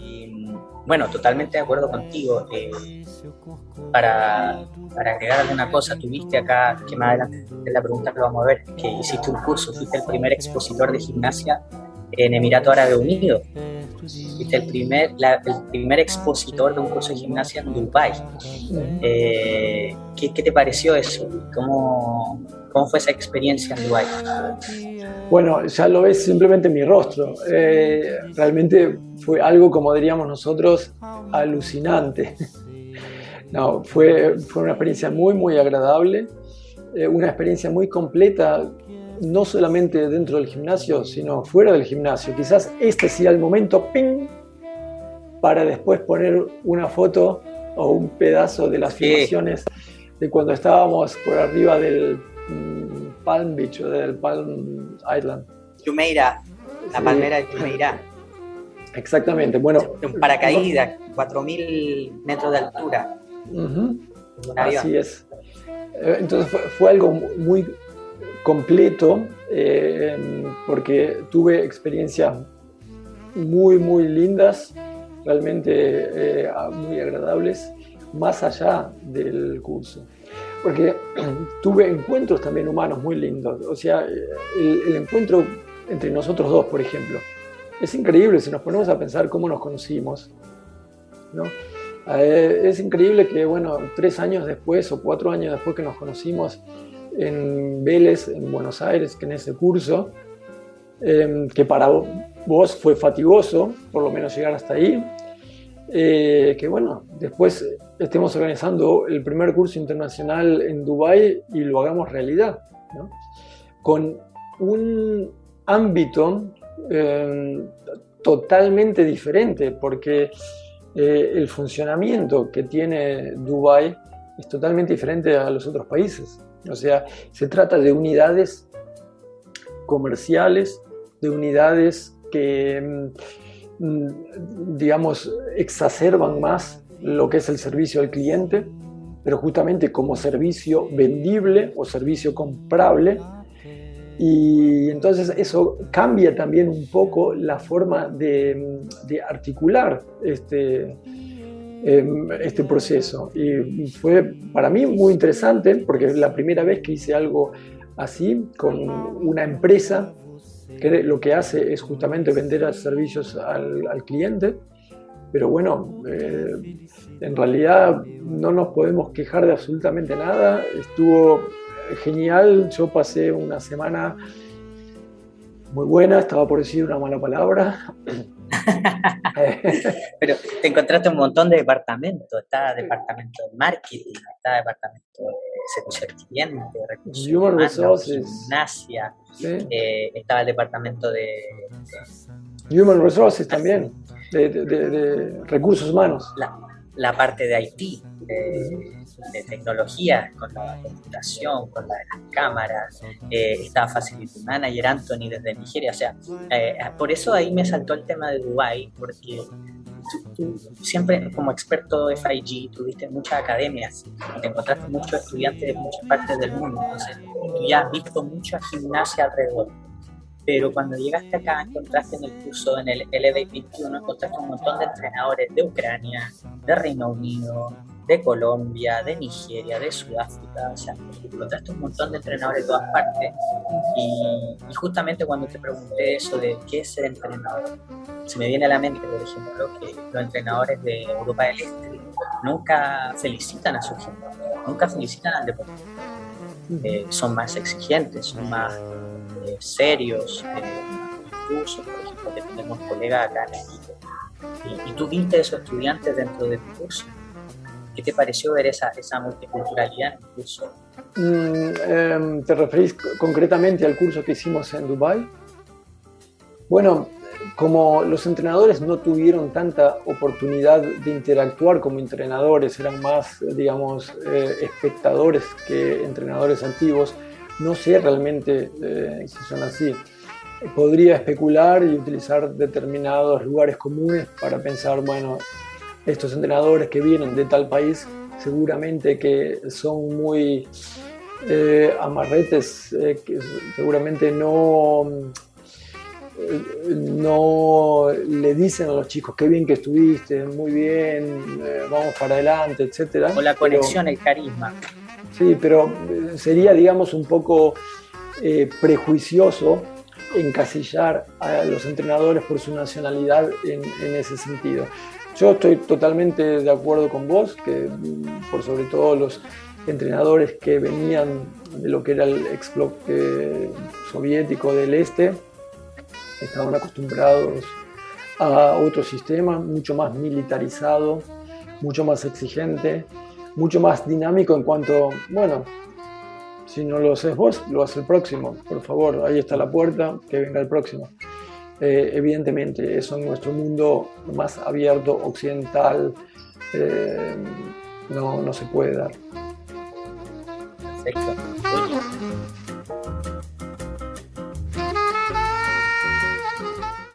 y bueno, totalmente de acuerdo contigo. Eh, para, para, agregar alguna cosa, tuviste acá, que más adelante de la pregunta lo vamos a ver, que hiciste un curso, fuiste el primer expositor de gimnasia en Emirato Árabe Unido. El primer, el primer expositor de un curso de gimnasia en Dubái. Eh, ¿qué, ¿qué, te pareció eso? ¿Cómo, ¿Cómo fue esa experiencia en Dubái? Bueno, ya lo ves simplemente en mi rostro. Eh, realmente fue algo, como diríamos nosotros, alucinante. No, fue, fue una experiencia muy, muy agradable, eh, una experiencia muy completa, no solamente dentro del gimnasio, sino fuera del gimnasio. Quizás este sea el momento, ¡ping!, para después poner una foto o un pedazo de las filmaciones de cuando estábamos por arriba del Palm Beach o del Palm Island. Jumeirah, la palmera de Jumeirah. Exactamente, bueno. Un paracaídas, 4.000 metros de altura. Así es. Eh, entonces fue, algo muy completo eh, porque tuve experiencias muy, muy lindas, realmente eh, muy agradables, más allá del curso porque tuve encuentros también humanos muy lindos. O sea, el, encuentro entre nosotros dos, por ejemplo, es increíble si nos ponemos a pensar cómo nos conocimos. ¿no? Eh, es increíble que, bueno, tres años después o cuatro años después que nos conocimos en Vélez, en Buenos Aires, que en ese curso, em, que para vos fue fatigoso, por lo menos llegar hasta ahí, eh, que bueno, después estemos organizando el primer curso internacional en Dubái y lo hagamos realidad, con un ámbito eh, totalmente diferente, porque eh, el funcionamiento que tiene Dubái es totalmente diferente a los otros países. O sea, se trata de unidades comerciales, de unidades que, mm, digamos, exacerban más lo que es el servicio al cliente, pero justamente como servicio vendible o servicio comprable. Y entonces eso cambia también un poco la forma de, articular este, em, este proceso. Y fue para mí muy interesante porque es la primera vez que hice algo así con una empresa que lo que hace es justamente vender servicios al, al cliente pero bueno, eh, en realidad no nos podemos quejar de absolutamente nada. Estuvo genial, yo pasé una semana muy buena, estaba por decir una mala palabra. Pero te encontraste un montón de departamentos, está departamento de marketing, está departamento de servicio al cliente, recursos Human Resources, gimnasia, eh, estaba el departamento de, de Human Resources también de, recursos humanos. La, parte de IT, de, tecnología, con la computación, con las cámaras, eh, estaba Facility Manager Anthony desde Nigeria, o sea, eh, por eso ahí me saltó el tema de Dubai, porque tú, siempre como experto de FIG tuviste muchas academias, te encontraste muchos estudiantes de muchas partes del mundo, entonces tú ya has visto mucha gimnasia alrededor. Pero cuando llegaste acá encontraste en el curso, en el LB21, encontraste un montón de entrenadores de Ucrania, de Reino Unido, de Colombia, de Nigeria, de Sudáfrica, o sea, encontraste un montón de entrenadores de todas partes y, justamente cuando te pregunté eso de qué es ser entrenador, se me viene a la mente, por ejemplo, que los entrenadores de Europa del Este nunca felicitan a su gente, nunca felicitan al deporte. Eh, son más exigentes, son más eh, serios, cursos, por ejemplo, que tenemos colegas acá en el y, y, tú viste esos estudiantes dentro de tu curso. ¿Qué te pareció ver esa, esa multiculturalidad en el curso? Mm, em, ¿Te referís concretamente al curso que hicimos en Dubai? Bueno, como los entrenadores no tuvieron tanta oportunidad de interactuar como entrenadores, eran más, digamos, eh, espectadores que entrenadores antiguos, no sé realmente eh, si son así. Podría especular y utilizar determinados lugares comunes para pensar, bueno, estos entrenadores que vienen de tal país seguramente que son muy eh, amarretes que seguramente no no le dicen a los chicos, qué bien que estuviste, muy bien, eh, vamos para adelante, etcétera. O la conexión, el carisma. Sí, pero eh, sería, digamos, un poco eh, prejuicioso encasillar a los entrenadores por su nacionalidad en, ese sentido. Yo estoy totalmente de acuerdo con vos, que por sobre todo los entrenadores que venían de lo que era el ex bloque soviético del este, estaban acostumbrados a otro sistema mucho más militarizado, mucho más exigente, mucho más dinámico en cuanto, bueno, si no lo haces vos, lo hace el próximo, por favor, ahí está la puerta, que venga el próximo. Eh, evidentemente, eso en nuestro mundo más abierto, occidental, eh, no, no se puede dar.